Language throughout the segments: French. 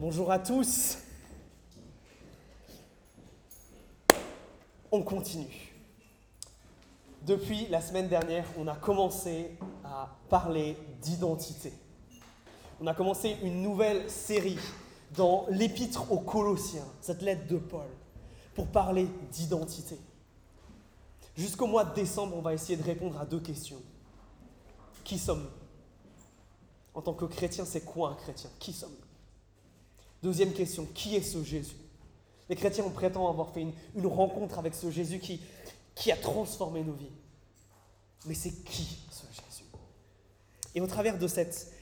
Bonjour à tous. On continue. Depuis la semaine dernière, on a commencé à parler d'identité. On a commencé une nouvelle série dans l'épître aux Colossiens, cette lettre de Paul, pour parler d'identité. Jusqu'au mois de décembre, on va essayer de répondre à deux questions. Qui sommes-nous? En tant que chrétien, c'est quoi un chrétien? Qui sommes-nous? Deuxième question, qui est ce Jésus? Les chrétiens, on prétend avoir fait une, rencontre avec ce Jésus qui, a transformé nos vies. Mais c'est qui ce Jésus? Et au travers de cette,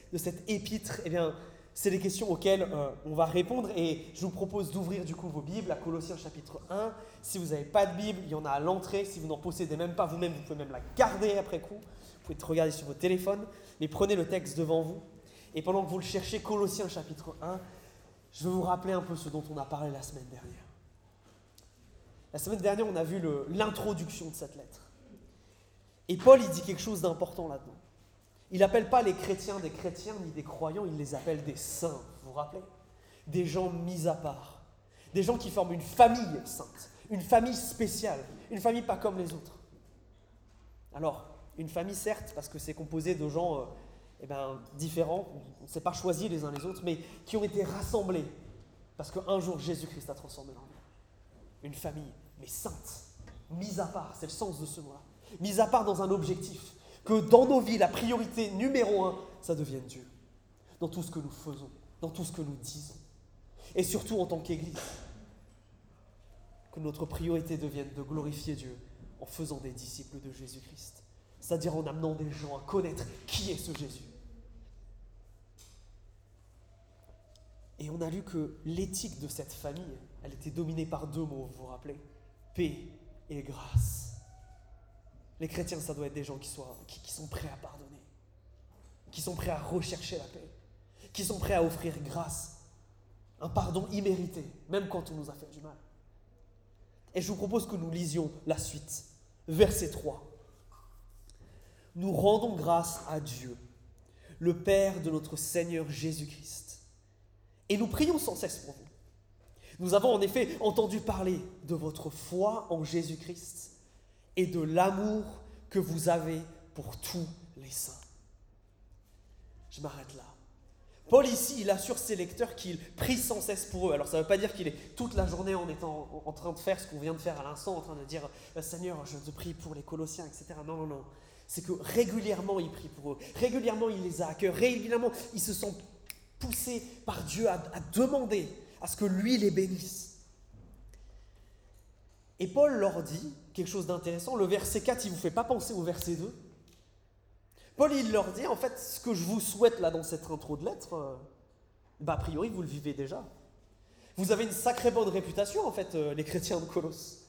épître, eh bien, c'est des questions auxquelles euh, on va répondre et je vous propose d'ouvrir du coup vos Bibles à Colossiens chapitre 1. Si vous n'avez pas de Bible, il y en a à l'entrée. Si vous n'en possédez même pas vous-même, vous pouvez même la garder après coup. Vous pouvez te regarder sur votre téléphone, mais prenez le texte devant vous. Et pendant que vous le cherchez, Colossiens chapitre 1, je veux vous rappeler un peu ce dont on a parlé la semaine dernière. La semaine dernière, on a vu l'introduction de cette lettre. Et Paul, il dit quelque chose d'important là-dedans. Il n'appelle pas les chrétiens des chrétiens ni des croyants, il les appelle des saints, vous vous rappelez? Des gens mis à part. Des gens qui forment une famille sainte, une famille spéciale, une famille pas comme les autres. Alors, une famille certes, parce que c'est composé de gens euh, eh ben, différents, on ne s'est pas choisi les uns les autres, mais qui ont été rassemblés parce qu'un jour Jésus-Christ a transformé leur vie. Une famille, mais sainte, mise à part, c'est le sens de ce mot-là. Mise à part dans un objectif, que dans nos vies, la priorité numéro un, ça devienne Dieu. Dans tout ce que nous faisons, dans tout ce que nous disons. Et surtout en tant qu'Église, que notre priorité devienne de glorifier Dieu en faisant des disciples de Jésus-Christ. C'est-à-dire en amenant des gens à connaître qui est ce Jésus. Et on a lu que l'éthique de cette famille, elle était dominée par deux mots, vous vous rappelez? Paix et grâce. Les chrétiens, ça doit être des gens qui, sont prêts à pardonner, qui sont prêts à rechercher la paix, qui sont prêts à offrir grâce, un pardon immérité, même quand on nous a fait du mal. Et je vous propose que nous lisions la suite, verset 3. Nous rendons grâce à Dieu, le Père de notre Seigneur Jésus-Christ et nous prions sans cesse pour vous. Nous avons en effet entendu parler de votre foi en Jésus-Christ et de l'amour que vous avez pour tous les saints. Je m'arrête là. Paul ici, il assure ses lecteurs qu'il prie sans cesse pour eux. Alors ça ne veut pas dire qu'il est toute la journée en étant en train de faire ce qu'on vient de faire à l'instant, en train de dire euh, Seigneur, je te prie pour les Colossiens, etc. Non, non, non. C'est que régulièrement il prie pour eux. Régulièrement il les a à cœur. Régulièrement il se sent poussés par Dieu à, demander à ce que lui les bénisse. Et Paul leur dit quelque chose d'intéressant. Le verset 4, il ne vous fait pas penser au verset 2. Paul, il leur dit, en fait, ce que je vous souhaite là dans cette intro de lettre, euh, bah, a priori, vous le vivez déjà. Vous avez une sacrée bonne réputation, en fait, euh, les chrétiens de Colosse.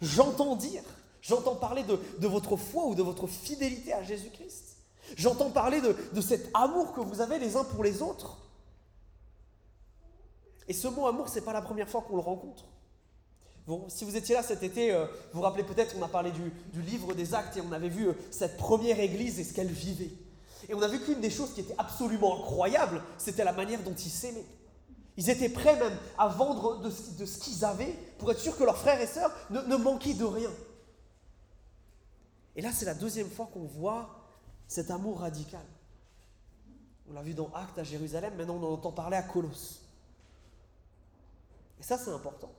J'entends dire, j'entends parler de, votre foi ou de votre fidélité à Jésus-Christ. J'entends parler de, de cet amour que vous avez les uns pour les autres. Et ce mot amour, ce n'est pas la première fois qu'on le rencontre. si vous étiez là cet été, euh, vous vous rappelez peut-être, on a parlé du, livre des actes et on avait vu euh, cette première église et ce qu'elle vivait. Et on a vu qu'une des choses qui était absolument incroyable, c'était la manière dont ils s'aimaient. Ils étaient prêts même à vendre de, ce qu'ils avaient pour être sûrs que leurs frères et sœurs ne, ne manquaient de rien. Et là, c'est la deuxième fois qu'on voit cet amour radical. On l'a vu dans Actes à Jérusalem, maintenant on en entend parler à Colosse. Et ça, c'est important.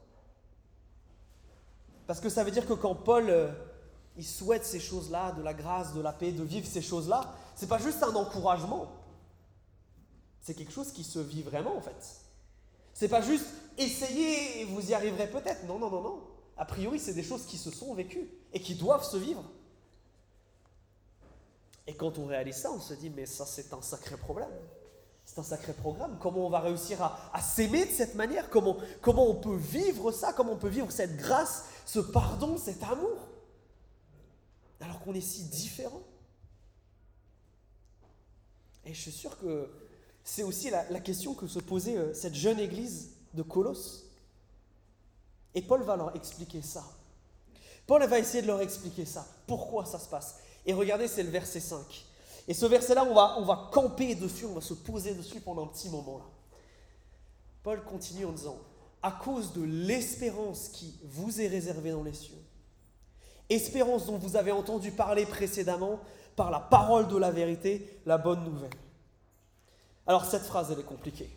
Parce que ça veut dire que quand Paul, euh, il souhaite ces choses-là, de la grâce, de la paix, de vivre ces choses-là, c'est pas juste un encouragement. C'est quelque chose qui se vit vraiment, en fait. C'est pas juste essayer et vous y arriverez peut-être. Non, non, non, non. A priori, c'est des choses qui se sont vécues et qui doivent se vivre. Et quand on réalise ça, on se dit, mais ça c'est un sacré problème. C'est un sacré programme. Comment on va réussir à, s'aimer de cette manière? Comment, comment on peut vivre ça? Comment on peut vivre cette grâce, ce pardon, cet amour? Alors qu'on est si différents. Et je suis sûr que c'est aussi la, la, question que se posait euh, cette jeune église de Colosse. Et Paul va leur expliquer ça. Paul va essayer de leur expliquer ça. Pourquoi ça se passe? Et regardez, c'est le verset 5. Et ce verset-là, on va, on va camper dessus, on va se poser dessus pendant un petit moment. Là. Paul continue en disant, à cause de l'espérance qui vous est réservée dans les cieux, espérance dont vous avez entendu parler précédemment par la parole de la vérité, la bonne nouvelle. Alors cette phrase, elle est compliquée.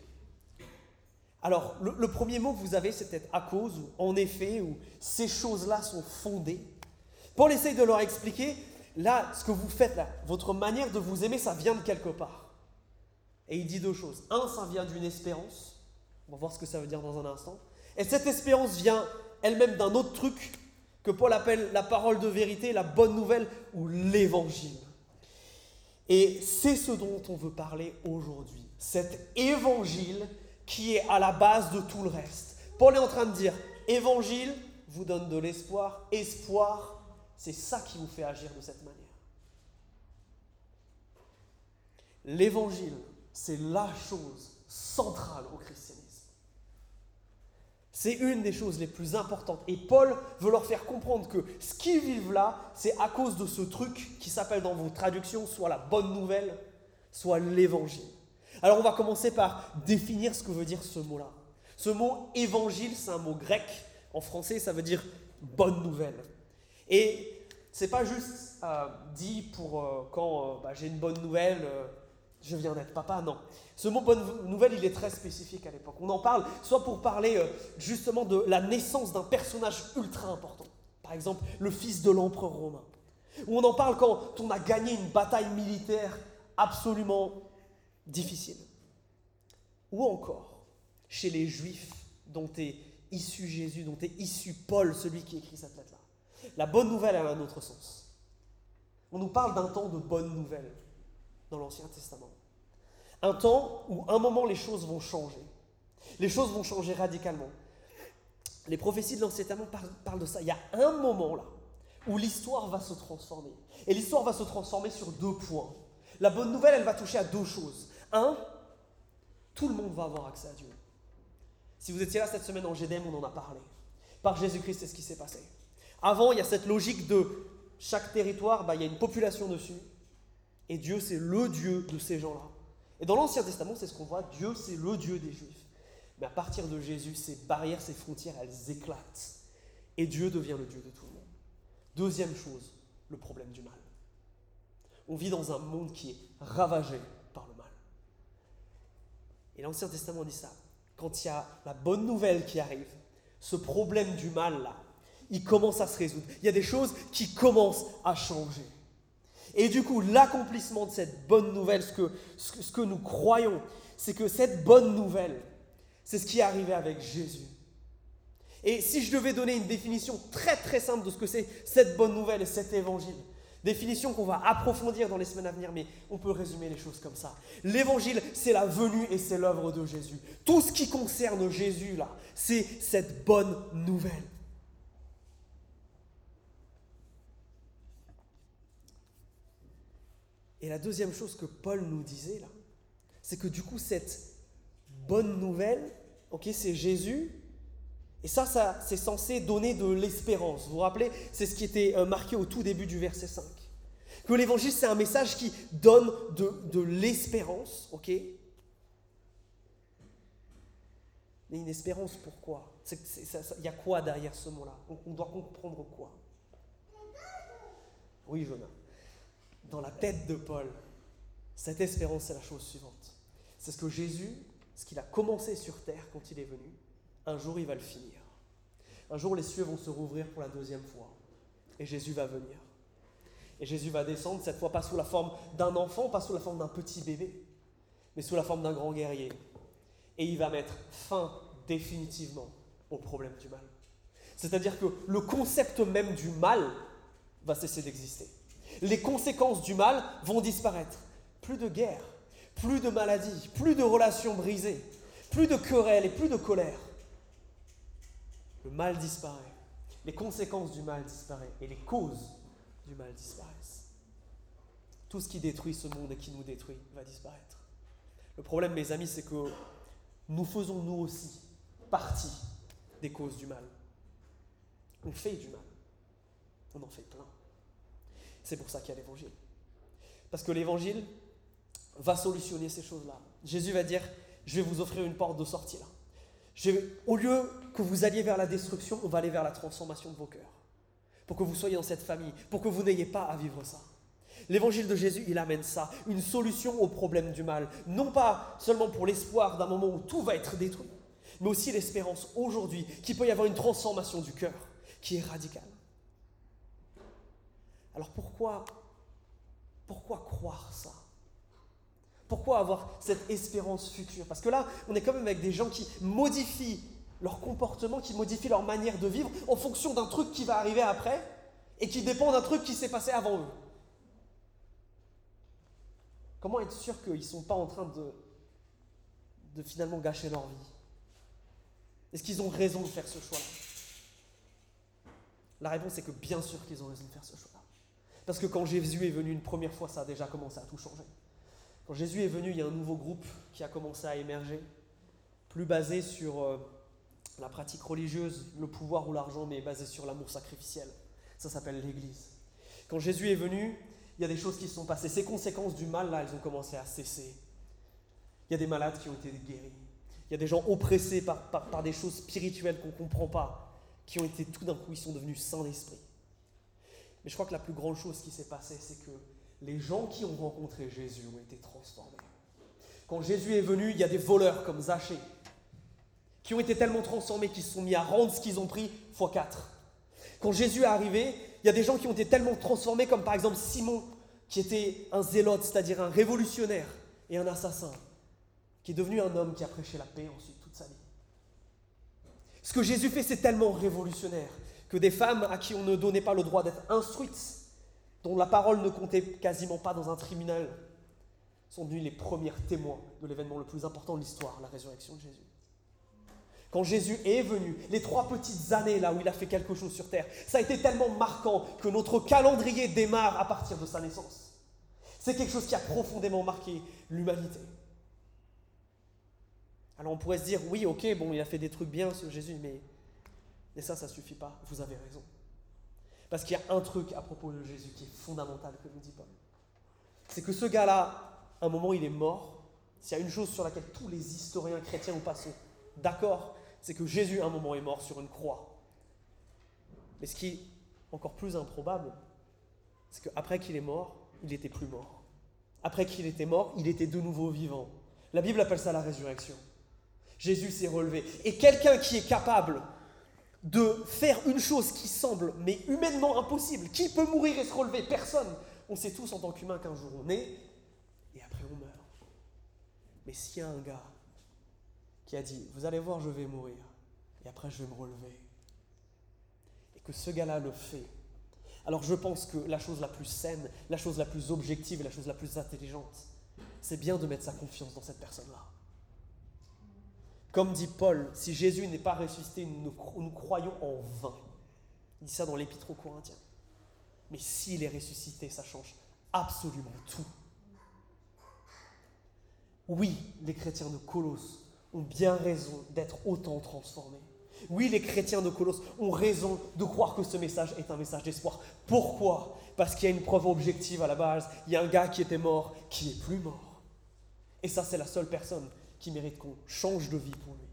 Alors le, premier mot que vous avez, c'est peut-être à cause, ou en effet, ou ces choses-là sont fondées. Paul essaye de leur expliquer, là, ce que vous faites votre manière de vous aimer, ça vient de quelque part. Et il dit deux choses. Un, ça vient d'une espérance. On va voir ce que ça veut dire dans un instant. Et cette espérance vient elle-même d'un autre truc que Paul appelle la parole de vérité, la bonne nouvelle ou l'évangile. Et c'est ce dont on veut parler aujourd'hui. Cet évangile qui est à la base de tout le reste. Paul est en train de dire, évangile vous donne de l'espoir, espoir, c'est ça qui vous fait agir de cette manière. L'évangile, c'est la chose centrale au christianisme. C'est une des choses les plus importantes. Et Paul veut leur faire comprendre que ce qu'ils vivent là, c'est à cause de ce truc qui s'appelle dans vos traductions soit la bonne nouvelle, soit l'évangile. Alors on va commencer par définir ce que veut dire ce mot-là. Ce mot évangile, c'est un mot grec. En français, ça veut dire bonne nouvelle. Et c'est pas juste euh, dit pour euh, quand euh, bah, j'ai une bonne nouvelle, je viens d'être papa, non. Ce mot bonne nouvelle, il est très spécifique à l'époque. On en parle soit pour parler justement de la naissance d'un personnage ultra important, par exemple le fils de l'empereur romain. Ou on en parle quand on a gagné une bataille militaire absolument difficile. Ou encore chez les juifs dont est issu Jésus, dont est issu Paul, celui qui écrit cette lettre-là. La bonne nouvelle a un autre sens. On nous parle d'un temps de bonne nouvelle dans l'Ancien Testament. Un temps où un moment les choses vont changer. Les choses vont changer radicalement. Les prophéties de l'Ancien Testament parlent de ça. Il y a un moment là où l'histoire va se transformer. Et l'histoire va se transformer sur deux points. La bonne nouvelle, elle va toucher à deux choses. Un, tout le monde va avoir accès à Dieu. Si vous étiez là cette semaine en GDM, on en a parlé. Par Jésus-Christ, c'est ce qui s'est passé. Avant, il y a cette logique de chaque territoire, bah, il y a une population dessus. Et Dieu, c'est le Dieu de ces gens-là. Et dans l'Ancien Testament, c'est ce qu'on voit. Dieu, c'est le Dieu des Juifs. Mais à partir de Jésus, ces barrières, ces frontières, elles éclatent. Et Dieu devient le Dieu de tout le monde. Deuxième chose, le problème du mal. On vit dans un monde qui est ravagé par le mal. Et l'Ancien Testament dit ça. Quand il y a la bonne nouvelle qui arrive, ce problème du mal-là, il commence à se résoudre. Il y a des choses qui commencent à changer. Et du coup, l'accomplissement de cette bonne nouvelle, ce que, nous croyons, c'est que cette bonne nouvelle, c'est ce qui est arrivé avec Jésus. Et si je devais donner une définition très très simple de ce que c'est cette bonne nouvelle et cet évangile, définition qu'on va approfondir dans les semaines à venir, mais on peut résumer les choses comme ça. L'évangile, c'est la venue et c'est l'œuvre de Jésus. Tout ce qui concerne Jésus, là, c'est cette bonne nouvelle. Et la deuxième chose que Paul nous disait là, c'est que du coup, cette bonne nouvelle, ok, c'est Jésus. Et ça, ça c'est censé donner de l'espérance. Vous vous rappelez, c'est ce qui était euh, marqué au tout début du verset 5. Que l'évangile, c'est un message qui donne de, de l'espérance, ok? Mais une espérance, pourquoi? Il y a quoi derrière ce mot-là? On, doit comprendre quoi? Oui, Jonah dans la tête de Paul, cette espérance, c'est la chose suivante. C'est ce que Jésus, ce qu'il a commencé sur terre quand il est venu, un jour il va le finir. Un jour les cieux vont se rouvrir pour la deuxième fois. Et Jésus va venir. Et Jésus va descendre, cette fois pas sous la forme d'un enfant, pas sous la forme d'un petit bébé, mais sous la forme d'un grand guerrier. Et il va mettre fin définitivement au problème du mal. C'est-à-dire que le concept même du mal va cesser d'exister les conséquences du mal vont disparaître. Plus de guerre, plus de maladies, plus de relations brisées, plus de querelles et plus de colère. Le mal disparaît. Les conséquences du mal disparaissent et les causes du mal disparaissent. Tout ce qui détruit ce monde et qui nous détruit va disparaître. Le problème, mes amis, c'est que nous faisons nous aussi partie des causes du mal. On fait du mal. On en fait plein. C'est pour ça qu'il y a l'évangile. Parce que l'évangile va solutionner ces choses-là. Jésus va dire, je vais vous offrir une porte de sortie là. au lieu que vous alliez vers la destruction, on va aller vers la transformation de vos cœurs. Pour que vous soyez dans cette famille, pour que vous n'ayez pas à vivre ça. L'évangile de Jésus, il amène ça, une solution au problème du mal. Non pas seulement pour l'espoir d'un moment où tout va être détruit, mais aussi l'espérance aujourd'hui qu'il peut y avoir une transformation du cœur qui est radicale. Alors pourquoi, croire ça? Pourquoi avoir cette espérance future? Parce que là, on est quand même avec des gens qui modifient leur comportement, qui modifient leur manière de vivre en fonction d'un truc qui va arriver après et qui dépend d'un truc qui s'est passé avant eux. Comment être sûr qu'ils ne sont pas en train de, de finalement gâcher leur vie? Est-ce qu'ils ont raison de faire ce choix-là? La réponse est que bien sûr qu'ils ont raison de faire ce choix-là. Parce que quand Jésus est venu une première fois, ça a déjà commencé à tout changer. Quand Jésus est venu, il y a un nouveau groupe qui a commencé à émerger, plus basé sur euh, la pratique religieuse, le pouvoir ou l'argent, mais basé sur l'amour sacrificiel. Ça s'appelle l'Église. Quand Jésus est venu, il y a des choses qui se sont passées. Ces conséquences du mal, là, elles ont commencé à cesser. Il y a des malades qui ont été guéris. Il y a des gens oppressés par, par, des choses spirituelles qu'on ne comprend pas, qui ont été tout d'un coup, ils sont devenus saints d'esprit. Mais je crois que la plus grande chose qui s'est passée, c'est que les gens qui ont rencontré Jésus ont été transformés. Quand Jésus est venu, il y a des voleurs comme Zachée, qui ont été tellement transformés qu'ils se sont mis à rendre ce qu'ils ont pris x 4. Quand Jésus est arrivé, il y a des gens qui ont été tellement transformés, comme par exemple Simon, qui était un zélote, c'est-à-dire un révolutionnaire et un assassin, qui est devenu un homme qui a prêché la paix ensuite toute sa vie. Ce que Jésus fait, c'est tellement révolutionnaire que des femmes à qui on ne donnait pas le droit d'être instruites, dont la parole ne comptait quasiment pas dans un tribunal, sont devenues les premières témoins de l'événement le plus important de l'histoire, la résurrection de Jésus quand Jésus est venu, les trois petites années là où il a fait quelque chose sur terre, ça a été tellement marquant que notre calendrier démarre à partir de sa naissance. C'est quelque chose qui a profondément marqué l'humanité. Alors on pourrait se dire, oui, ok, bon, il a fait des trucs bien, ce Jésus, mais, mais ça, ça ne suffit pas. Vous avez raison. Parce qu'il y a un truc à propos de Jésus qui est fondamental que nous dit Paul. C'est que ce gars-là, un moment, il est mort. S'il y a une chose sur laquelle tous les historiens chrétiens ou pas sont d'accord, c'est que Jésus, à un moment, est mort sur une croix. Mais ce qui est encore plus improbable, c'est qu'après qu'il est mort, il n'était plus mort. Après qu'il était mort, il était de nouveau vivant. La Bible appelle ça la résurrection. Jésus s'est relevé. Et quelqu'un qui est capable de faire une chose qui semble, mais humainement impossible, qui peut mourir et se relever? Personne. On sait tous en tant qu'humain qu'un jour on est et après on meurt. Mais s'il y a un gars qui a dit, vous allez voir, je vais mourir, et après je vais me relever. Et que ce gars-là le fait. Alors je pense que la chose la plus saine, la chose la plus objective, la chose la plus intelligente, c'est bien de mettre sa confiance dans cette personne-là. Comme dit Paul, si Jésus n'est pas ressuscité, nous, croyons en vain. Il dit ça dans l'Épître aux Corinthiens. Mais s'il est ressuscité, ça change absolument tout. Oui, les chrétiens de Colosse ont bien raison d'être autant transformés. Oui, les chrétiens de Colosse ont raison de croire que ce message est un message d'espoir. Pourquoi? Parce qu'il y a une preuve objective à la base. Il y a un gars qui était mort, qui est plus mort. Et ça, c'est la seule personne qui mérite qu'on change de vie pour lui.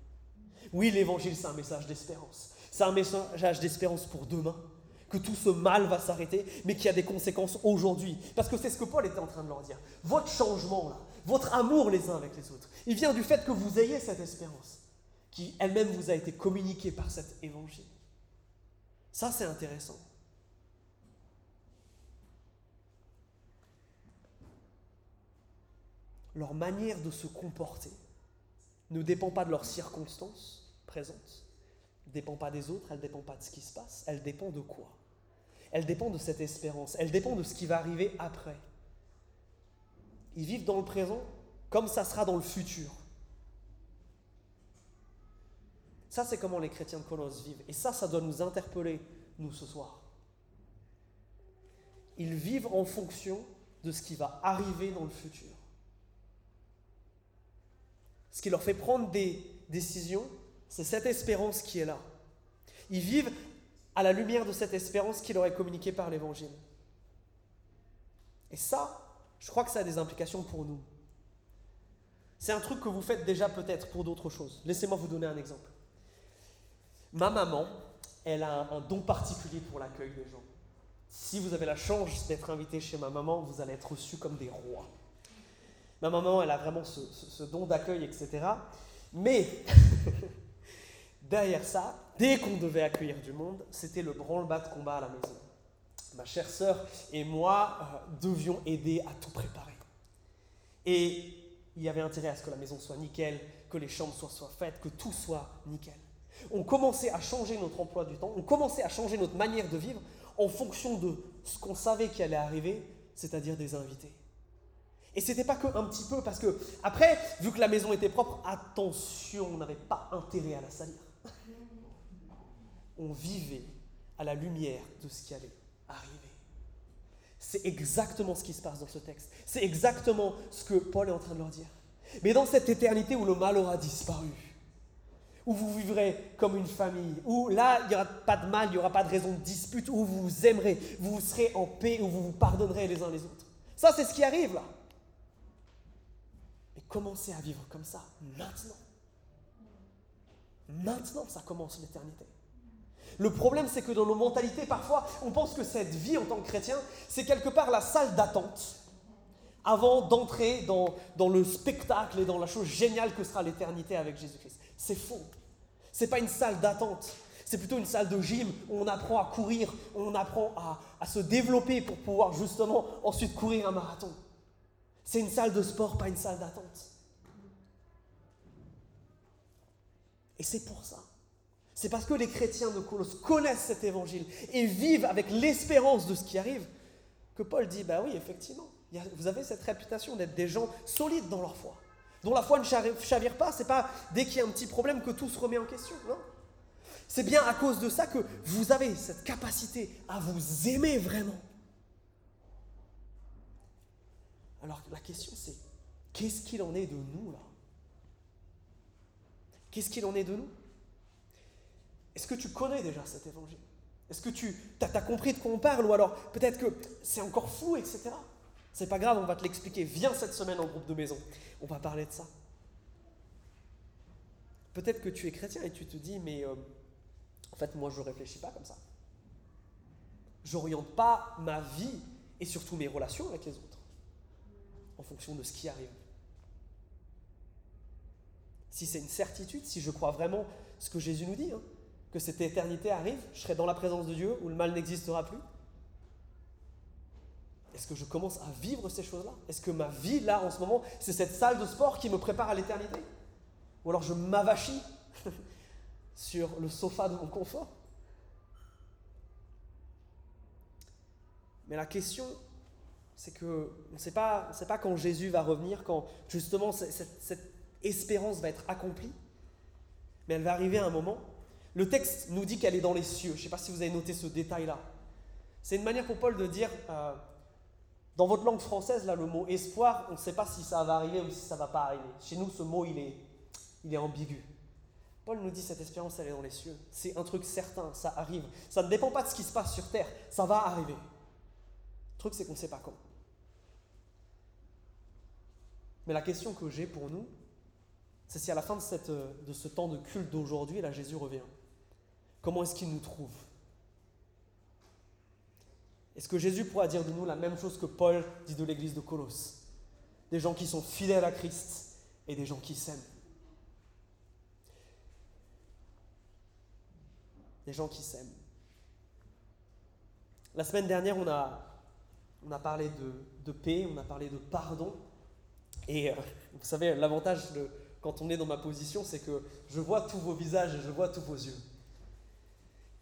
Oui, l'évangile, c'est un message d'espérance. C'est un message d'espérance pour demain. Que tout ce mal va s'arrêter, mais qu'il y a des conséquences aujourd'hui. Parce que c'est ce que Paul était en train de leur dire. Votre changement, votre amour les uns avec les autres. Il vient du fait que vous ayez cette espérance, qui elle-même vous a été communiquée par cet évangile. Ça, c'est intéressant. Leur manière de se comporter ne dépend pas de leurs circonstances présentes, ne dépend pas des autres, elle ne dépend pas de ce qui se passe, elle dépend de quoi? Elle dépend de cette espérance, elle dépend de ce qui va arriver après. Ils vivent dans le présent comme ça sera dans le futur. Ça, c'est comment les chrétiens de Colosse vivent. Et ça, ça doit nous interpeller, nous, ce soir. Ils vivent en fonction de ce qui va arriver dans le futur. Ce qui leur fait prendre des décisions, c'est cette espérance qui est là. Ils vivent à la lumière de cette espérance qui leur est communiquée par l'Évangile. Et ça, je crois que ça a des implications pour nous. C'est un truc que vous faites déjà peut-être pour d'autres choses. Laissez-moi vous donner un exemple. Ma maman, elle a un, don particulier pour l'accueil des gens. Si vous avez la chance d'être invité chez ma maman, vous allez être reçus comme des rois. Ma maman, elle a vraiment ce, don d'accueil, etc. Mais derrière ça, dès qu'on devait accueillir du monde, c'était le branle-bas de combat à la maison. Ma chère sœur et moi euh, devions aider à tout préparer. Et il y avait intérêt à ce que la maison soit nickel, que les chambres soient, soient faites, que tout soit nickel. On commençait à changer notre emploi du temps, on commençait à changer notre manière de vivre en fonction de ce qu'on savait qui allait arriver, c'est-à-dire des invités. Et c'était pas que un petit peu, parce que après, vu que la maison était propre, attention, on n'avait pas intérêt à la salir. On vivait à la lumière de ce qui allait arriver. C'est exactement ce qui se passe dans ce texte. C'est exactement ce que Paul est en train de leur dire. Mais dans cette éternité où le mal aura disparu, où vous vivrez comme une famille, où là, il n'y aura pas de mal, il n'y aura pas de raison de dispute, où vous vous aimerez, vous serez en paix, où vous vous pardonnerez les uns les autres. Ça, c'est ce qui arrive là. Mais commencez à vivre comme ça maintenant. Maintenant, ça commence l'éternité. Le problème, c'est que dans nos mentalités, parfois, on pense que cette vie en tant que chrétien, c'est quelque part la salle d'attente avant d'entrer dans, le spectacle et dans la chose géniale que sera l'éternité avec Jésus-Christ. C'est faux. Ce n'est pas une salle d'attente. C'est plutôt une salle de gym où on apprend à courir, on apprend à se développer pour pouvoir justement ensuite courir un marathon. C'est une salle de sport, pas une salle d'attente. Et c'est pour ça c'est parce que les chrétiens de Colosse connaissent cet évangile et vivent avec l'espérance de ce qui arrive que Paul dit, bah oui, effectivement, vous avez cette réputation d'être des gens solides dans leur foi, dont la foi ne chavire pas, c'est pas dès qu'il y a un petit problème que tout se remet en question, non? C'est bien à cause de ça que vous avez cette capacité à vous aimer vraiment. Alors la question c'est, qu'est-ce qu'il en est de nous là? Qu'est-ce qu'il en est de nous? Est-ce que tu connais déjà cet évangile? Est-ce que tu as, compris de quoi on parle? Ou alors peut-être que c'est encore flou, etc. C'est pas grave, on va te l'expliquer. Viens cette semaine en groupe de maison. On va parler de ça. Peut-être que tu es chrétien et tu te dis, mais euh, en fait, moi, je ne réfléchis pas comme ça. J'oriente pas ma vie et surtout mes relations avec les autres en fonction de ce qui arrive. Si c'est une certitude, si je crois vraiment ce que Jésus nous dit, hein, que cette éternité arrive, je serai dans la présence de Dieu où le mal n'existera plus. Est-ce que je commence à vivre ces choses-là? Est-ce que ma vie, là, en ce moment, c'est cette salle de sport qui me prépare à l'éternité? Ou alors je m'avachis sur le sofa de mon confort? Mais la question, c'est que on ne sait pas, quand Jésus va revenir, quand justement cette, espérance va être accomplie, mais elle va arriver à un moment le texte nous dit qu'elle est dans les cieux. Je ne sais pas si vous avez noté ce détail-là. C'est une manière pour Paul de dire, euh, dans votre langue française, là, le mot espoir, on ne sait pas si ça va arriver ou si ça va pas arriver. Chez nous, ce mot, il est, il est ambigu. Paul nous dit, cette espérance, elle est dans les cieux. C'est un truc certain, ça arrive. Ça ne dépend pas de ce qui se passe sur terre, ça va arriver. Le truc, c'est qu'on ne sait pas quand. Mais la question que j'ai pour nous, c'est si à la fin de, cette, de ce temps de culte d'aujourd'hui, là, Jésus revient. Comment est-ce qu'il nous trouve? Est-ce que Jésus pourra dire de nous la même chose que Paul dit de l'église de Colosse? Des gens qui sont fidèles à Christ et des gens qui s'aiment. Des gens qui s'aiment. La semaine dernière, on a, on a parlé de, paix, on a parlé de pardon. Et euh, vous savez, l'avantage quand on est dans ma position, c'est que je vois tous vos visages et je vois tous vos yeux.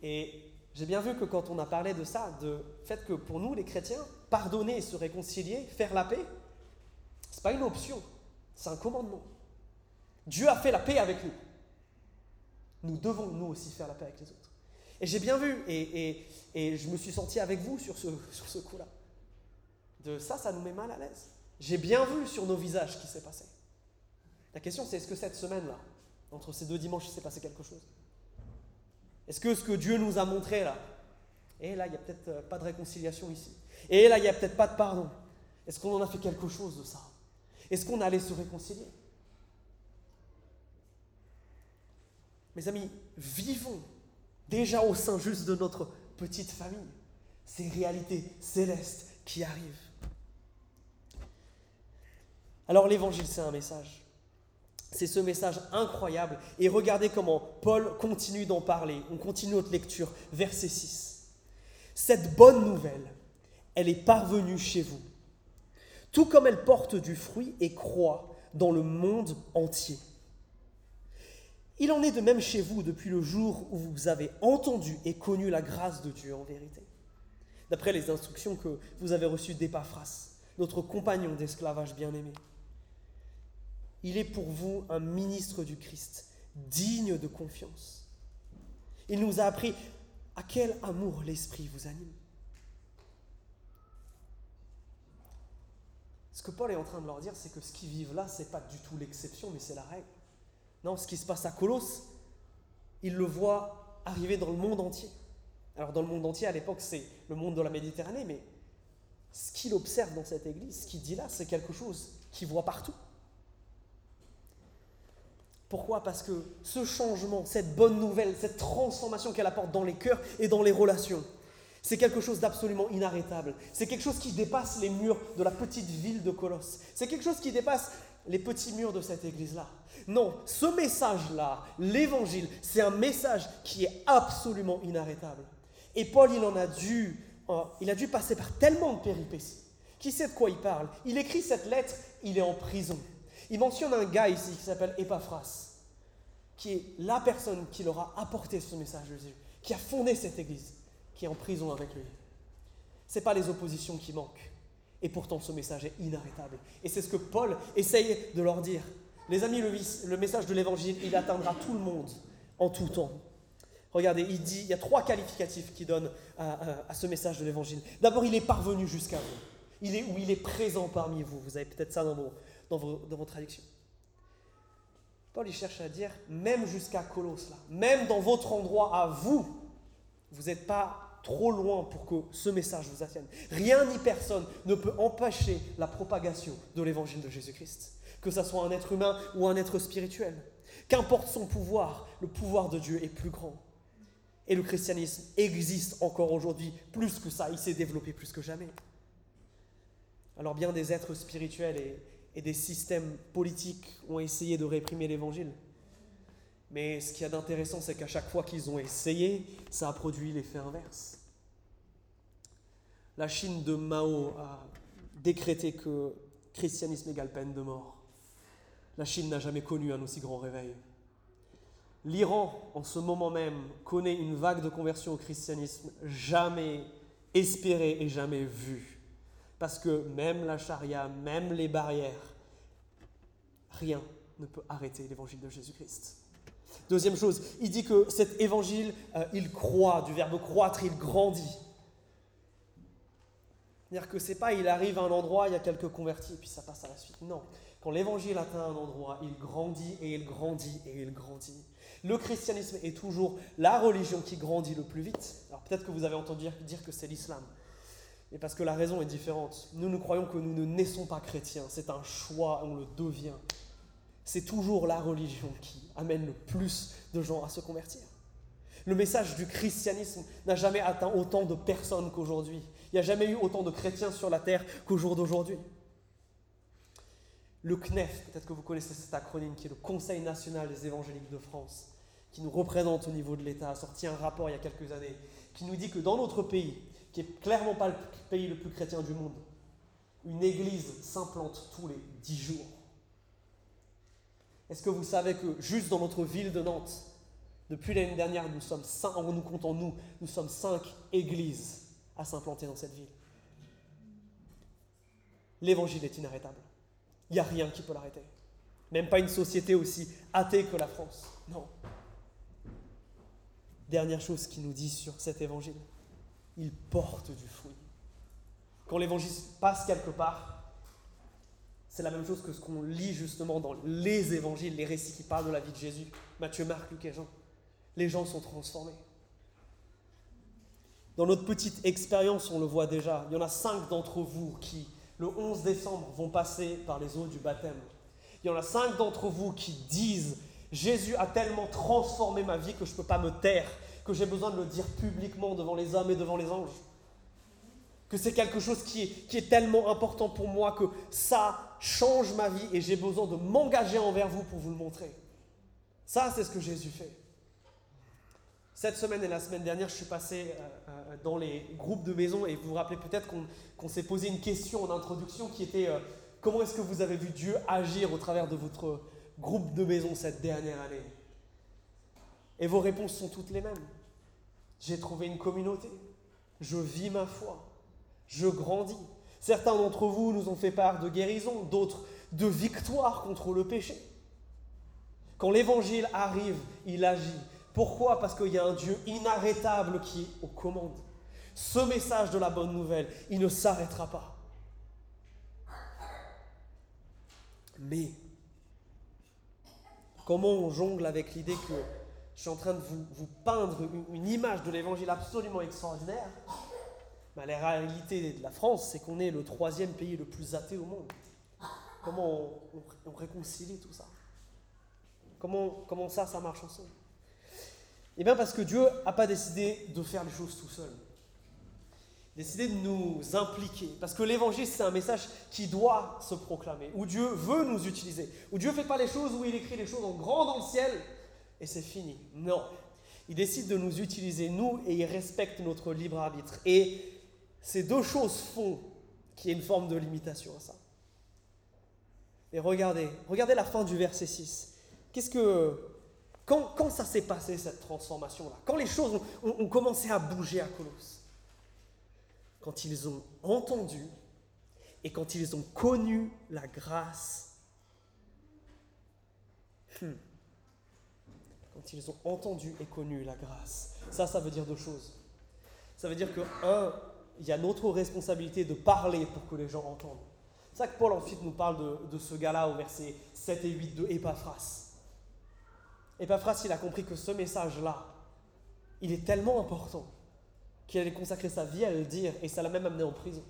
Et j'ai bien vu que quand on a parlé de ça, de fait que pour nous, les chrétiens, pardonner et se réconcilier, faire la paix, c'est pas une option, c'est un commandement. Dieu a fait la paix avec nous. Nous devons, nous aussi, faire la paix avec les autres. Et j'ai bien vu, et, je me suis senti avec vous sur ce coup-là de ça, ça nous met mal à l'aise. J'ai bien vu sur nos visages ce qui s'est passé. La question, c'est est-ce que cette semaine-là, entre ces deux dimanches, il s'est passé quelque chose? Est-ce que ce que Dieu nous a montré là, et là, il n'y a peut-être euh, pas de réconciliation ici, et là, il n'y a peut-être pas de pardon, est-ce qu'on en a fait quelque chose de ça? Est-ce qu'on allait se réconcilier? Mes amis, vivons déjà au sein juste de notre petite famille ces réalités célestes qui arrivent. Alors l'évangile, c'est un message. C'est ce message incroyable. Et regardez comment Paul continue d'en parler. On continue notre lecture, verset 6. Cette bonne nouvelle, elle est parvenue chez vous, tout comme elle porte du fruit et croît dans le monde entier. Il en est de même chez vous depuis le jour où vous avez entendu et connu la grâce de Dieu en vérité. D'après les instructions que vous avez reçues d'Epaphras, notre compagnon d'esclavage bien-aimé. Il est pour vous un ministre du Christ, digne de confiance. Il nous a appris à quel amour l'Esprit vous anime. Ce que Paul est en train de leur dire, c'est que ce qu'ils vivent là, ce n'est pas du tout l'exception, mais c'est la règle. Non, ce qui se passe à Colosse, il le voit arriver dans le monde entier. Alors dans le monde entier, à l'époque, c'est le monde de la Méditerranée, mais ce qu'il observe dans cette église, ce qu'il dit là, c'est quelque chose qu'il voit partout. Pourquoi? Parce que ce changement, cette bonne nouvelle, cette transformation qu'elle apporte dans les cœurs et dans les relations, c'est quelque chose d'absolument inarrêtable. C'est quelque chose qui dépasse les murs de la petite ville de Colosse. C'est quelque chose qui dépasse les petits murs de cette église-là. Non, ce message-là, l'évangile, c'est un message qui est absolument inarrêtable. Et Paul, il en a dû, euh, il a dû passer par tellement de péripéties. Qui sait de quoi il parle? Il écrit cette lettre, il est en prison. Il mentionne un gars ici qui s'appelle Epaphras, qui est la personne qui leur a apporté ce message de Jésus, qui a fondé cette église, qui est en prison avec lui. Ce n'est pas les oppositions qui manquent. Et pourtant, ce message est inarrêtable. Et c'est ce que Paul essaye de leur dire. Les amis, le, message de l'évangile, il atteindra tout le monde en tout temps. Regardez, il dit, il y a trois qualificatifs qu'il donne à, ce message de l'évangile. D'abord, il est parvenu jusqu'à vous. Il est il est présent parmi vous. Vous avez peut-être ça dans vos, dans vos, dans traductions. Paul, il cherche à dire, même jusqu'à Colosse, là, même dans votre endroit à vous, vous n'êtes pas trop loin pour que ce message vous atteigne. Rien ni personne ne peut empêcher la propagation de l'évangile de Jésus-Christ, que ce soit un être humain ou un être spirituel. Qu'importe son pouvoir, le pouvoir de Dieu est plus grand. Et le christianisme existe encore aujourd'hui plus que ça, il s'est développé plus que jamais. Alors bien des êtres spirituels et, et des systèmes politiques ont essayé de réprimer l'évangile. Mais ce qu'il y a d'intéressant, c'est qu'à chaque fois qu'ils ont essayé, ça a produit l'effet inverse. La Chine de Mao a décrété que christianisme égale peine de mort. La Chine n'a jamais connu un aussi grand réveil. L'Iran, en ce moment même, connaît une vague de conversion au christianisme jamais espérée et jamais vue. Parce que même la charia, même les barrières, rien ne peut arrêter l'évangile de Jésus-Christ. Deuxième chose, il dit que cet évangile, euh, il croît, du verbe croître, il grandit. C'est-à-dire que c'est pas il arrive à un endroit, il y a quelques convertis, et puis ça passe à la suite. Non. Quand l'évangile atteint un endroit, il grandit et il grandit et il grandit. Le christianisme est toujours la religion qui grandit le plus vite. Alors peut-être que vous avez entendu dire que c'est l'islam. Mais parce que la raison est différente. Nous, nous croyons que nous ne naissons pas chrétiens. C'est un choix, on le devient. C'est toujours la religion qui amène le plus de gens à se convertir. Le message du christianisme n'a jamais atteint autant de personnes qu'aujourd'hui. Il n'y a jamais eu autant de chrétiens sur la terre qu'au jour d'aujourd'hui. Le CNEF, peut-être que vous connaissez cet acronyme, qui est le Conseil national des évangéliques de France, qui nous représente au niveau de l'État, a sorti un rapport il y a quelques années, qui nous dit que dans notre pays, qui est clairement pas le pays le plus chrétien du monde, une église s'implante tous les dix jours. Est-ce que vous savez que juste dans notre ville de Nantes, depuis l'année dernière, nous sommes cinq, en nous comptant nous, nous sommes cinq églises à s'implanter dans cette ville? L'évangile est inarrêtable. Il n'y a rien qui peut l'arrêter. Même pas une société aussi athée que la France. Non. Dernière chose qu'il nous dit sur cet évangile, il porte du fruit. Quand l'évangile passe quelque part, c'est la même chose que ce qu'on lit justement dans les évangiles, les récits qui parlent de la vie de Jésus, Matthieu, Marc, Luc et Jean. Les gens sont transformés. Dans notre petite expérience, on le voit déjà. Il y en a cinq d'entre vous qui, le 11 décembre, vont passer par les eaux du baptême. Il y en a cinq d'entre vous qui disent Jésus a tellement transformé ma vie que je ne peux pas me taire, que j'ai besoin de le dire publiquement devant les hommes et devant les anges. Que c'est quelque chose qui est, qui est tellement important pour moi que ça change ma vie et j'ai besoin de m'engager envers vous pour vous le montrer. Ça, c'est ce que Jésus fait. Cette semaine et la semaine dernière, je suis passé euh, euh, dans les groupes de maison et vous vous rappelez peut-être qu'on s'est posé une question en introduction qui était euh, comment est-ce que vous avez vu Dieu agir au travers de votre groupe de maison cette dernière année? Et vos réponses sont toutes les mêmes. J'ai trouvé une communauté, je vis ma foi, je grandis. Certains d'entre vous nous ont fait part de guérison, d'autres de victoire contre le péché. Quand l'évangile arrive, il agit. Pourquoi? Parce qu'il y a un Dieu inarrêtable qui est aux commandes. Ce message de la bonne nouvelle, il ne s'arrêtera pas. Mais comment on jongle avec l'idée que je suis en train de vous, peindre une, image de l'évangile absolument extraordinaire. Bah, La réalité de la France, c'est qu'on est le troisième pays le plus athée au monde. Comment on, réconcilie tout ça? Comment, comment ça, ça marche ensemble? Eh bien parce que Dieu n'a pas décidé de faire les choses tout seul. Décidé de nous impliquer. Parce que l'évangile, c'est un message qui doit se proclamer, où Dieu veut nous utiliser, où Dieu ne fait pas les choses, où il écrit les choses en grand dans le ciel, et c'est fini. Non. Il décide de nous utiliser, nous, et il respecte notre libre arbitre. Et ces deux choses font qu'il y ait une forme de limitation à ça. Et regardez, regardez la fin du verset 6. Qu'est-ce que. Quand, ça s'est passé, cette transformation-là? Quand les choses ont, ont commencé à bouger à Colosse? Quand ils ont entendu et quand ils ont connu la grâce. Hmm. Quand ils ont entendu et connu la grâce. Ça, ça veut dire deux choses. Ça veut dire que, un, il y a notre responsabilité de parler pour que les gens entendent. C'est ça que Paul ensuite nous parle de, de ce gars-là au verset 7 et 8 de Epaphras. Epaphras, il a compris que ce message-là, il est tellement important qu'il allait consacrer sa vie à le dire, et ça l'a même amené en prison.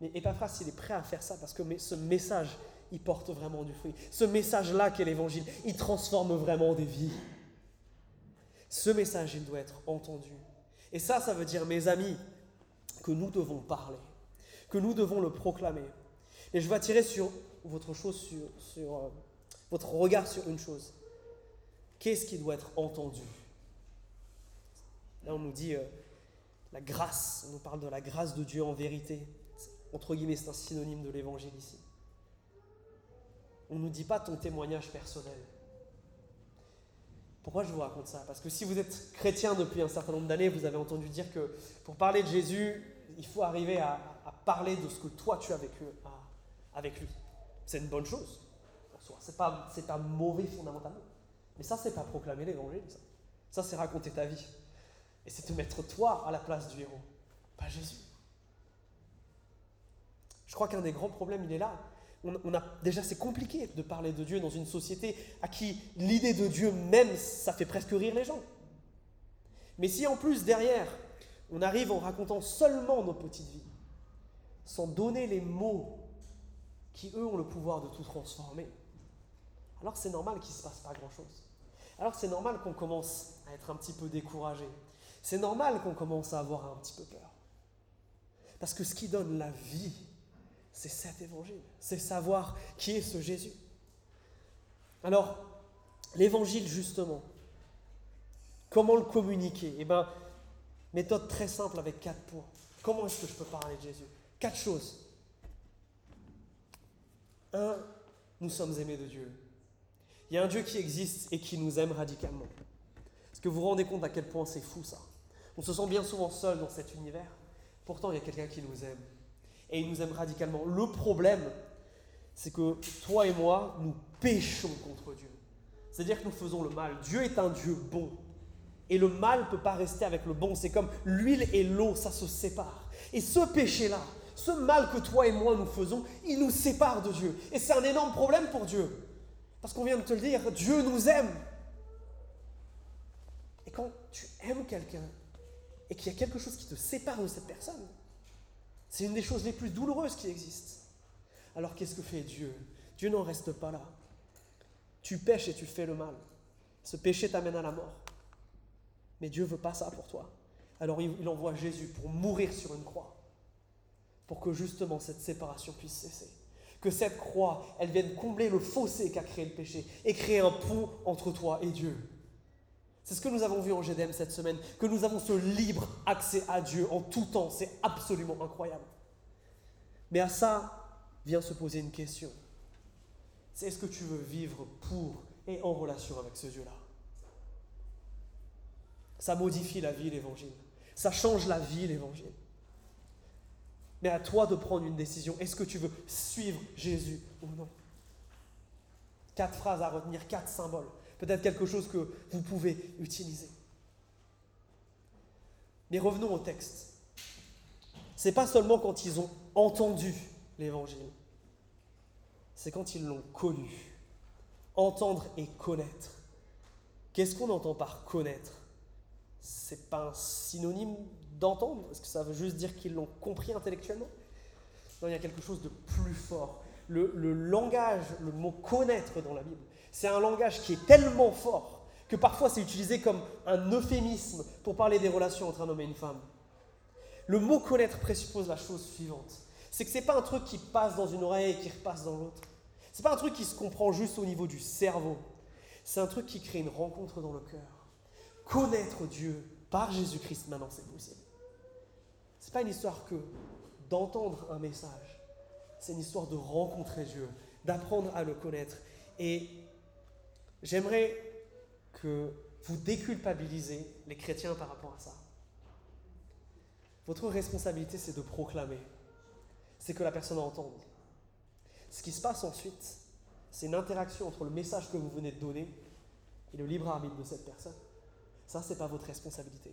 Mais Epaphras, il est prêt à faire ça parce que ce message, il porte vraiment du fruit. Ce message-là qu'est l'évangile, il transforme vraiment des vies. Ce message, il doit être entendu. Et ça, ça veut dire, mes amis, que nous devons parler, que nous devons le proclamer. Et je vais attirer sur votre chose, sur, euh, votre regard sur une chose. Qu'est-ce qui doit être entendu? Là, on nous dit euh, la grâce, on nous parle de la grâce de Dieu en vérité. Entre guillemets, c'est un synonyme de l'évangile ici. On ne nous dit pas ton témoignage personnel. Pourquoi je vous raconte ça? Parce que si vous êtes chrétien depuis un certain nombre d'années, vous avez entendu dire que pour parler de Jésus, il faut arriver à, parler de ce que toi tu as vécu avec lui. C'est une bonne chose. C'est pas, c'est pas mauvais fondamentalement. Mais ça, c'est pas proclamer l'évangile. ça c'est raconter ta vie. Et c'est de mettre toi à la place du héros, pas Jésus. Je crois qu'un des grands problèmes, il est là. On, a, déjà, c'est compliqué de parler de Dieu dans une société à qui l'idée de Dieu même, ça fait presque rire les gens. Mais si en plus, derrière, on arrive en racontant seulement nos petites vies, sans donner les mots qui, eux, ont le pouvoir de tout transformer, alors c'est normal qu'il ne se passe pas grand-chose. Alors c'est normal qu'on commence à être un petit peu découragé, c'est normal qu'on commence à avoir un petit peu peur. Parce que ce qui donne la vie, c'est cet évangile. C'est savoir qui est ce Jésus. Alors, l'évangile, justement, comment le communiquer? Eh bien, méthode très simple avec quatre points. Comment est-ce que je peux parler de Jésus? Quatre choses. Un, nous sommes aimés de Dieu. Il y a un Dieu qui existe et qui nous aime radicalement. Est-ce que vous vous rendez compte à quel point c'est fou ça? On se sent bien souvent seul dans cet univers. Pourtant, il y a quelqu'un qui nous aime. Et il nous aime radicalement. Le problème, c'est que toi et moi, nous péchons contre Dieu. C'est-à-dire que nous faisons le mal. Dieu est un Dieu bon. Et le mal ne peut pas rester avec le bon. C'est comme l'huile et l'eau, ça se sépare. Et ce péché-là, ce mal que toi et moi nous faisons, il nous sépare de Dieu. Et c'est un énorme problème pour Dieu. Parce qu'on vient de te le dire, Dieu nous aime. Et quand tu aimes quelqu'un, et qu'il y a quelque chose qui te sépare de cette personne, c'est une des choses les plus douloureuses qui existent. Alors qu'est-ce que fait Dieu? Dieu n'en reste pas là. Tu pêches et tu fais le mal. Ce péché t'amène à la mort. Mais Dieu veut pas ça pour toi. Alors il envoie Jésus pour mourir sur une croix, pour que justement cette séparation puisse cesser. Que cette croix, elle vienne combler le fossé qu'a créé le péché et créer un pont entre toi et Dieu. C'est ce que nous avons vu en GDM cette semaine, que nous avons ce libre accès à Dieu en tout temps. C'est absolument incroyable. Mais à ça vient se poser une question. C'est est-ce que tu veux vivre pour et en relation avec ce Dieu-là? Ça modifie la vie, l'évangile. Ça change la vie, l'évangile. Mais à toi de prendre une décision. Est-ce que tu veux suivre Jésus ou non? Quatre phrases à retenir, quatre symboles. Peut-être quelque chose que vous pouvez utiliser. Mais revenons au texte. C'est pas seulement quand ils ont entendu l'évangile, c'est quand ils l'ont connu. Entendre et connaître. Qu'est-ce qu'on entend par connaître? C'est pas un synonyme d'entendre? Est-ce que ça veut juste dire qu'ils l'ont compris intellectuellement? Non, il y a quelque chose de plus fort. Le, le langage, le mot connaître dans la Bible, c'est un langage qui est tellement fort que parfois c'est utilisé comme un euphémisme pour parler des relations entre un homme et une femme. Le mot connaître présuppose la chose suivante. C'est que ce n'est pas un truc qui passe dans une oreille et qui repasse dans l'autre. Ce n'est pas un truc qui se comprend juste au niveau du cerveau. C'est un truc qui crée une rencontre dans le cœur. Connaître Dieu par Jésus-Christ maintenant, c'est possible. Ce n'est pas une histoire que d'entendre un message. C'est une histoire de rencontrer Dieu, d'apprendre à le connaître. Et j'aimerais que vous déculpabilisez les chrétiens par rapport à ça. Votre responsabilité, c'est de proclamer. C'est que la personne entende. Ce qui se passe ensuite, c'est une interaction entre le message que vous venez de donner et le libre arbitre de cette personne. Ça, ce n'est pas votre responsabilité.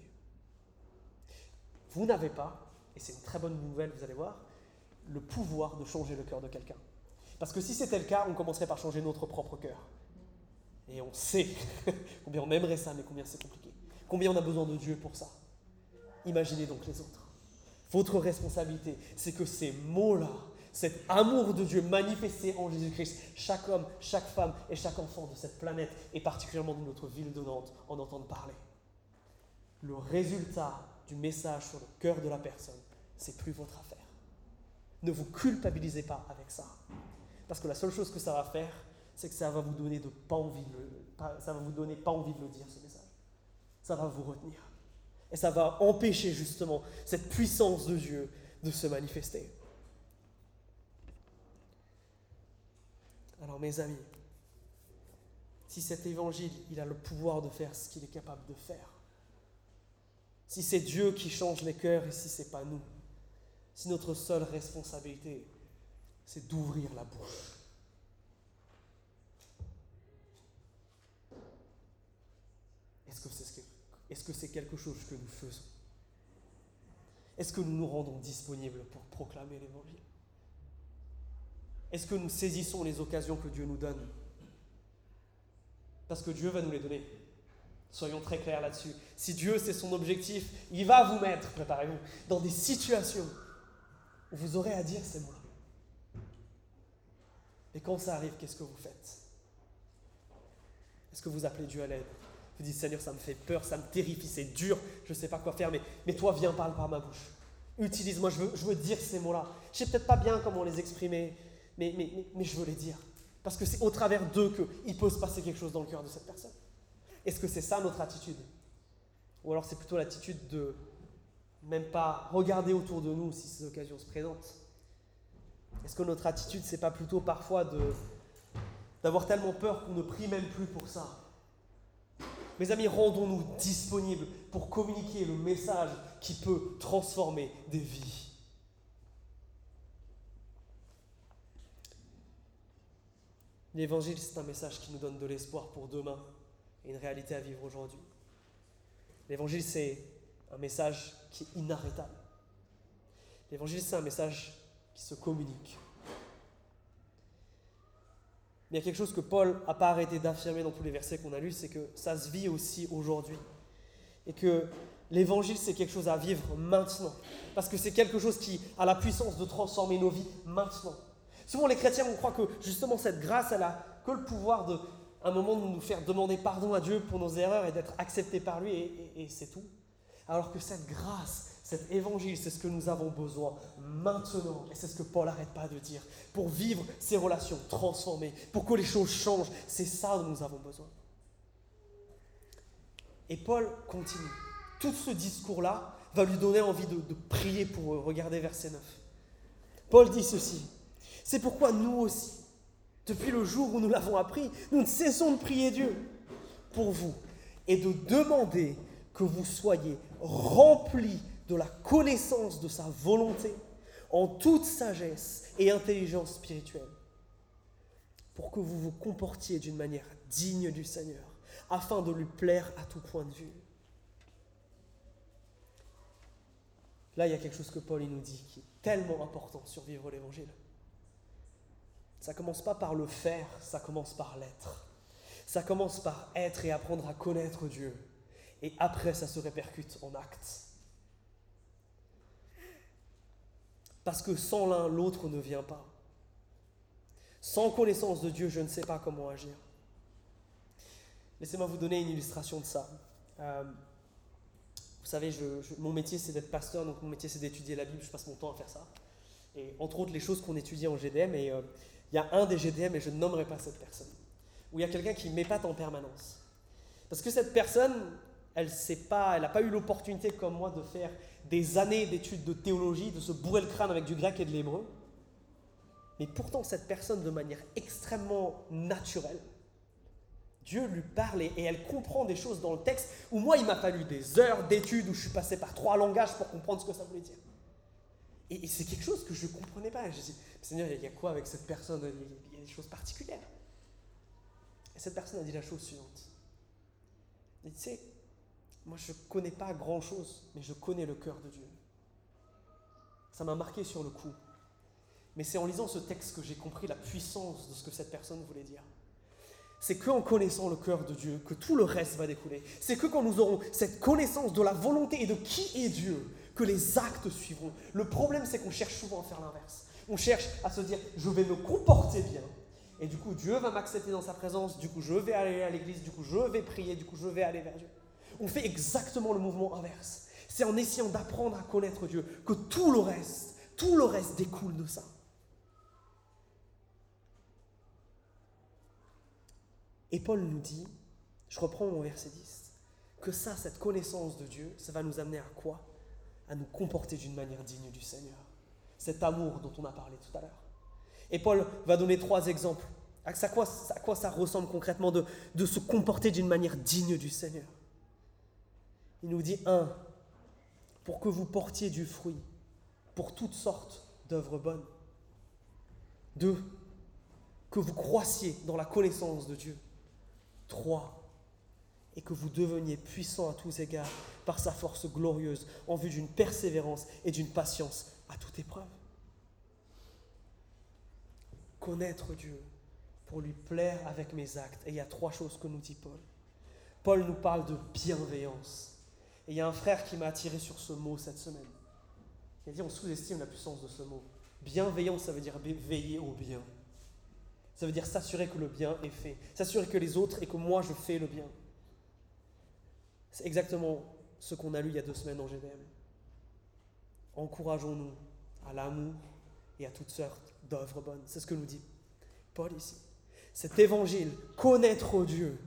Vous n'avez pas, et c'est une très bonne nouvelle, vous allez voir, le pouvoir de changer le cœur de quelqu'un. Parce que si c'était le cas, on commencerait par changer notre propre cœur. Et on sait combien on aimerait ça, mais combien c'est compliqué. Combien on a besoin de Dieu pour ça. Imaginez donc les autres. Votre responsabilité, c'est que ces mots-là, cet amour de Dieu manifesté en Jésus-Christ, chaque homme, chaque femme et chaque enfant de cette planète, et particulièrement de notre ville de Nantes, en entendent parler. Le résultat du message sur le cœur de la personne, c'est plus votre affaire. Ne vous culpabilisez pas avec ça. Parce que la seule chose que ça va faire, c'est que ça va vous donner de pas envie de le, ça va vous donner pas envie de le dire ce message. Ça va vous retenir. Et ça va empêcher justement cette puissance de Dieu de se manifester. Alors mes amis, si cet évangile, il a le pouvoir de faire ce qu'il est capable de faire, si c'est Dieu qui change les cœurs et si ce n'est pas nous, si notre seule responsabilité, c'est d'ouvrir la bouche. Est-ce que c'est quelque chose que nous faisons? Est-ce que nous nous rendons disponibles pour proclamer l'Évangile? Est-ce que nous saisissons les occasions que Dieu nous donne? Parce que Dieu va nous les donner. Soyons très clairs là-dessus. Si Dieu, c'est son objectif, il va vous mettre, préparez-vous, dans des situations où vous aurez à dire ces mots-là. Et quand ça arrive, qu'est-ce que vous faites? Est-ce que vous appelez Dieu à l'aide? Vous dites, Seigneur, ça me fait peur, ça me terrifie, c'est dur, je ne sais pas quoi faire, mais, mais toi, viens, parle par ma bouche. Utilise-moi, je veux, je veux dire ces mots-là. Je ne sais peut-être pas bien comment les exprimer, mais, mais, mais, je veux les dire. Parce que c'est au travers d'eux qu'il peut se passer quelque chose dans le cœur de cette personne. Est-ce que c'est ça notre attitude? Ou alors c'est plutôt l'attitude de même pas regarder autour de nous si ces occasions se présentent? Est-ce que notre attitude, c'est pas plutôt parfois de, d'avoir tellement peur qu'on ne prie même plus pour ça? Mes amis, rendons-nous disponibles pour communiquer le message qui peut transformer des vies. L'évangile, c'est un message qui nous donne de l'espoir pour demain une réalité à vivre aujourd'hui. L'évangile, c'est un message qui est inarrêtable. L'évangile, c'est un message qui se communique. Mais il y a quelque chose que Paul n'a pas arrêté d'affirmer dans tous les versets qu'on a lus, c'est que ça se vit aussi aujourd'hui. Et que l'évangile, c'est quelque chose à vivre maintenant. Parce que c'est quelque chose qui a la puissance de transformer nos vies maintenant. Souvent, les chrétiens, on croit que justement cette grâce, elle a que le pouvoir de moment de nous faire demander pardon à Dieu pour nos erreurs et d'être acceptés par lui, et, c'est tout. Alors que cette grâce, cet évangile, c'est ce que nous avons besoin maintenant. Et c'est ce que Paul n'arrête pas de dire. Pour vivre ces relations transformées, pour que les choses changent, c'est ça dont nous avons besoin. Et Paul continue. Tout ce discours-là va lui donner envie de, prier pour regarder verset 9. Paul dit ceci. C'est pourquoi nous aussi, depuis le jour où nous l'avons appris, nous ne cessons de prier Dieu pour vous et de demander que vous soyez remplis de la connaissance de sa volonté en toute sagesse et intelligence spirituelle, pour que vous vous comportiez d'une manière digne du Seigneur, afin de lui plaire à tout point de vue. Là, il y a quelque chose que Paul nous dit qui est tellement important sur vivre l'Évangile. Ça commence pas par le faire, ça commence par l'être. Ça commence par être et apprendre à connaître Dieu. Et après, ça se répercute en actes. Parce que sans l'un, l'autre ne vient pas. Sans connaissance de Dieu, je ne sais pas comment agir. Laissez-moi vous donner une illustration de ça. Euh, vous savez, mon métier c'est d'être pasteur, donc mon métier c'est d'étudier la Bible, je passe mon temps à faire ça. Et entre autres, les choses qu'on étudie en GDM, et euh, il y a un des GDM, et je ne nommerai pas cette personne, où il y a quelqu'un qui m'épate en permanence. Parce que cette personne, elle n'a pas eu l'opportunité comme moi de faire des années d'études de théologie, de se bourrer le crâne avec du grec et de l'hébreu. Mais pourtant, cette personne, de manière extrêmement naturelle, Dieu lui parle et elle comprend des choses dans le texte où moi, il m'a fallu des heures d'études où je suis passé par trois langages pour comprendre ce que ça voulait dire. Et, c'est quelque chose que je ne comprenais pas. Je dis, Seigneur, il y a quoi avec cette personne? Il y a des choses particulières. Et cette personne a dit la chose suivante. Tu sais, moi je ne connais pas grand-chose, mais je connais le cœur de Dieu. Ça m'a marqué sur le coup. Mais c'est en lisant ce texte que j'ai compris la puissance de ce que cette personne voulait dire. C'est qu'en connaissant le cœur de Dieu que tout le reste va découler. C'est que quand nous aurons cette connaissance de la volonté et de qui est Dieu, que les actes suivront. Le problème, c'est qu'on cherche souvent à faire l'inverse. On cherche à se dire, je vais me comporter bien. Et du coup, Dieu va m'accepter dans sa présence. Du coup, je vais aller à l'église. Du coup, je vais prier. Du coup, je vais aller vers Dieu. On fait exactement le mouvement inverse. C'est en essayant d'apprendre à connaître Dieu que tout le reste, tout le reste découle de ça. Et Paul nous dit, je reprends mon verset 10, que ça, cette connaissance de Dieu, ça va nous amener à quoi? À nous comporter d'une manière digne du Seigneur. Cet amour dont on a parlé tout à l'heure. Et Paul va donner trois exemples. À quoi, ça ressemble concrètement de se comporter d'une manière digne du Seigneur? Il nous dit, un, pour que vous portiez du fruit, pour toutes sortes d'œuvres bonnes. Deux, que vous croissiez dans la connaissance de Dieu. 3. Et que vous deveniez puissant à tous égards par sa force glorieuse en vue d'une persévérance et d'une patience à toute épreuve. Connaître Dieu pour lui plaire avec mes actes. Et il y a trois choses que nous dit Paul. Paul nous parle de bienveillance. Et il y a un frère qui m'a attiré sur ce mot cette semaine. Il a dit on sous-estime la puissance de ce mot. Bienveillance, ça veut dire veiller au bien. Ça veut dire s'assurer que le bien est fait, s'assurer que les autres et que moi je fais le bien. C'est exactement ce qu'on a lu il y a deux semaines en GDM. Encourageons-nous à l'amour et à toutes sortes d'œuvres bonnes. C'est ce que nous dit Paul ici. Cet évangile, connaître Dieu,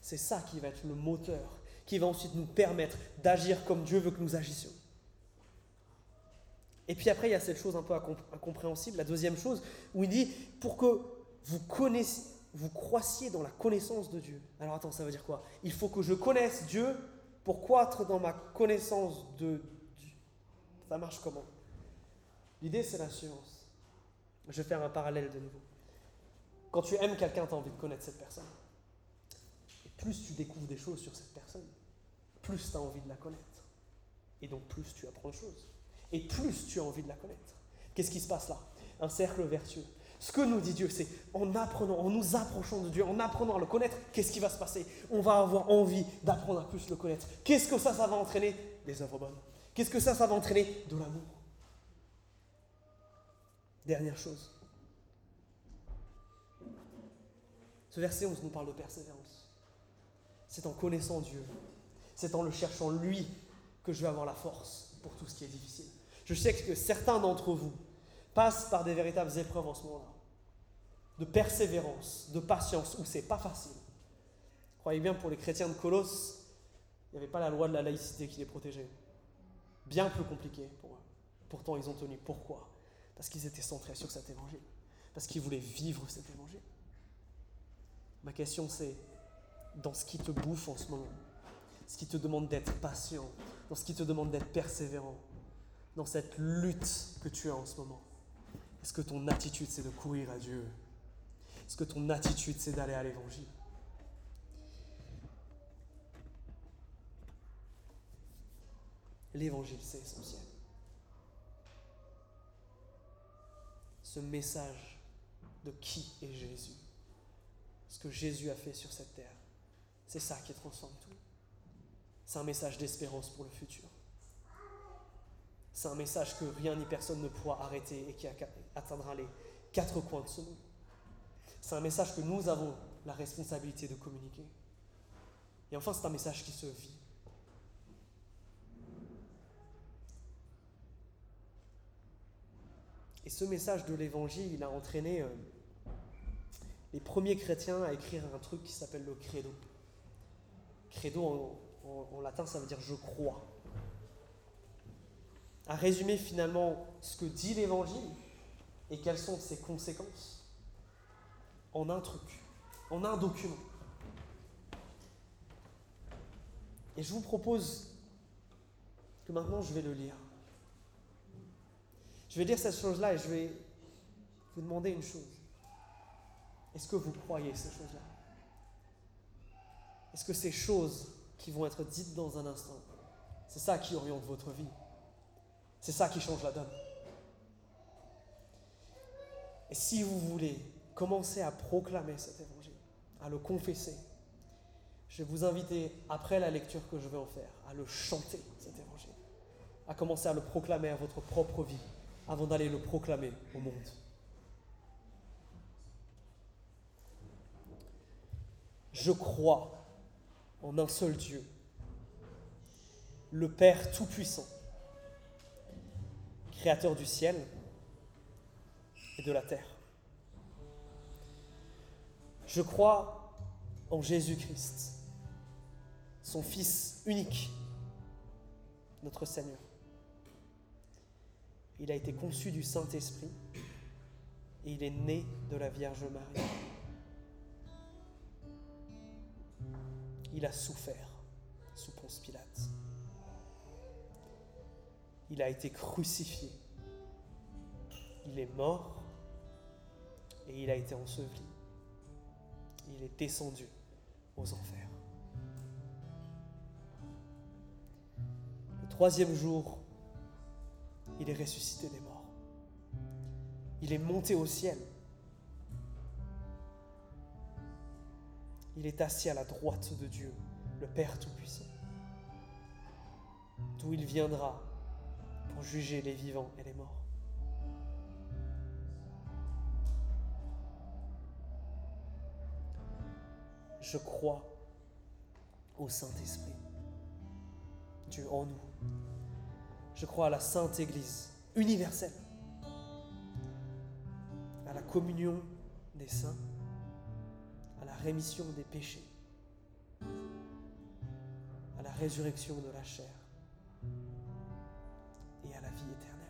c'est ça qui va être le moteur, qui va ensuite nous permettre d'agir comme Dieu veut que nous agissions. Et puis après, il y a cette chose un peu incompréhensible, la deuxième chose, où il dit, pour que vous connaissez, vous croissiez dans la connaissance de Dieu. Alors attends, ça veut dire quoi? Il faut que je connaisse Dieu pour croître dans ma connaissance de Dieu. Ça marche comment? L'idée, c'est la science. Je vais faire un parallèle de nouveau. Quand tu aimes quelqu'un, tu as envie de connaître cette personne. Et plus tu découvres des choses sur cette personne, plus tu as envie de la connaître. Et donc plus tu apprends de choses. Et plus tu as envie de la connaître. Qu'est-ce qui se passe là? Un cercle vertueux. Ce que nous dit Dieu, c'est en apprenant, en nous approchant de Dieu, en apprenant à le connaître, qu'est-ce qui va se passer? On va avoir envie d'apprendre à plus le connaître. Qu'est-ce que ça, ça va entraîner? Des œuvres bonnes. Qu'est-ce que ça, ça va entraîner? De l'amour. Dernière chose. Ce verset, on nous parle de persévérance. C'est en connaissant Dieu, c'est en le cherchant lui que je vais avoir la force pour tout ce qui est difficile. Je sais que certains d'entre vous passent par des véritables épreuves en ce moment-là, de persévérance, de patience, où c'est pas facile. Croyez bien, pour les chrétiens de Colosse, il n'y avait pas la loi de la laïcité qui les protégeait. Bien plus compliqué pour eux. Pourtant, ils ont tenu. Pourquoi? Parce qu'ils étaient centrés sur cet évangile. Parce qu'ils voulaient vivre cet évangile. Ma question, c'est dans ce qui te bouffe en ce moment, ce qui te demande d'être patient, dans ce qui te demande d'être persévérant, dans cette lutte que tu as en ce moment, est-ce que ton attitude, c'est de courir à Dieu? Est-ce que ton attitude, c'est d'aller à l'évangile? L'évangile, c'est essentiel. Ce message de qui est Jésus, ce que Jésus a fait sur cette terre, c'est ça qui transforme tout. C'est un message d'espérance pour le futur. C'est un message que rien ni personne ne pourra arrêter et qui atteindra les quatre coins de ce monde. C'est un message que nous avons la responsabilité de communiquer. Et enfin, c'est un message qui se vit. Et ce message de l'évangile, il a entraîné euh, les premiers chrétiens à écrire un truc qui s'appelle le credo. Credo en, latin, ça veut dire je crois. À résumer finalement ce que dit l'évangile et quelles sont ses conséquences en un truc, en un document. Et je vous propose que maintenant je vais le lire. Je vais dire cette chose-là et je vais vous demander une chose. Est-ce que vous croyez ces choses-là? Est-ce que ces choses qui vont être dites dans un instant, c'est ça qui oriente votre vie. C'est ça qui change la donne. Et si vous voulez commencer à proclamer cet évangile, à le confesser, je vais vous inviter, après la lecture que je vais en faire, à le chanter, cet évangile, à commencer à le proclamer à votre propre vie avant d'aller le proclamer au monde. Je crois en un seul Dieu, le Père Tout-Puissant, Créateur du ciel et de la terre. Je crois en Jésus-Christ, son Fils unique, notre Seigneur il a été conçu du Saint-Esprit et il est né de la Vierge Marie. Il a souffert sous Ponce Pilate. Il a été crucifié. Il est mort et il a été enseveli. Il est descendu aux enfers. Le troisième jour, il est ressuscité des morts. Il est monté au ciel. Il est assis à la droite de Dieu, le Père Tout-Puissant, d'où il viendra pour juger les vivants et les morts. Je crois au Saint-Esprit, Dieu en nous. Je crois à la Sainte Église universelle, à la communion des saints, la rémission des péchés, à la résurrection de la chair et à la vie éternelle.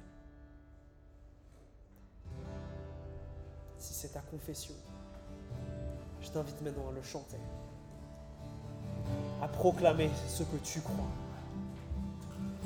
Si c'est ta confession, je t'invite maintenant à le chanter, à proclamer ce que tu crois.